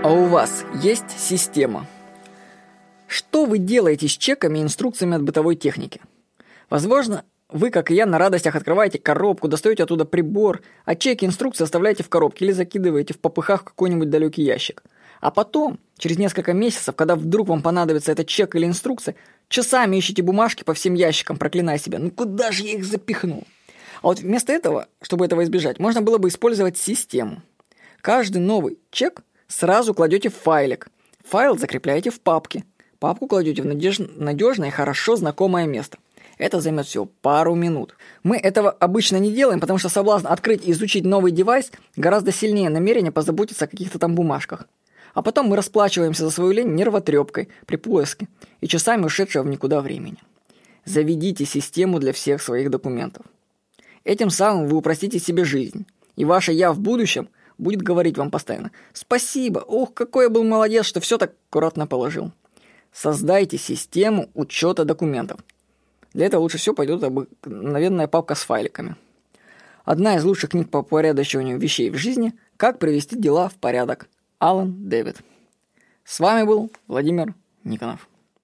А у вас есть система? Что вы делаете с чеками и инструкциями от бытовой техники? Возможно, вы, как и я, на радостях открываете коробку, достаете оттуда прибор, а чеки инструкции оставляете в коробке или закидываете в попыхах в какой-нибудь далекий ящик. А потом, через несколько месяцев, когда вдруг вам понадобится этот чек или инструкция, часами ищите бумажки по всем ящикам, проклиная себя. Ну куда же я их запихнул? А вот вместо этого, чтобы этого избежать, можно было бы использовать систему. Каждый новый чек сразу кладете в файлик. Файл закрепляете в папке. Папку кладете в надеж... надежное и хорошо знакомое место. Это займет всего пару минут. Мы этого обычно не делаем, потому что соблазн открыть и изучить новый девайс гораздо сильнее намерения позаботиться о каких-то там бумажках. А потом мы расплачиваемся за свою лень нервотрепкой при поиске и часами ушедшего в никуда времени. Заведите систему для всех своих документов. Этим самым вы упростите себе жизнь. И ваше «я» в будущем будет говорить вам постоянно «Спасибо! Ох, какой я был молодец, что все так аккуратно положил». Создайте систему учета документов. Для этого лучше всего пойдет обыкновенная папка с файликами. Одна из лучших книг по упорядочиванию вещей в жизни «Как привести дела в порядок». Алан Дэвид. С вами был Владимир Никонов.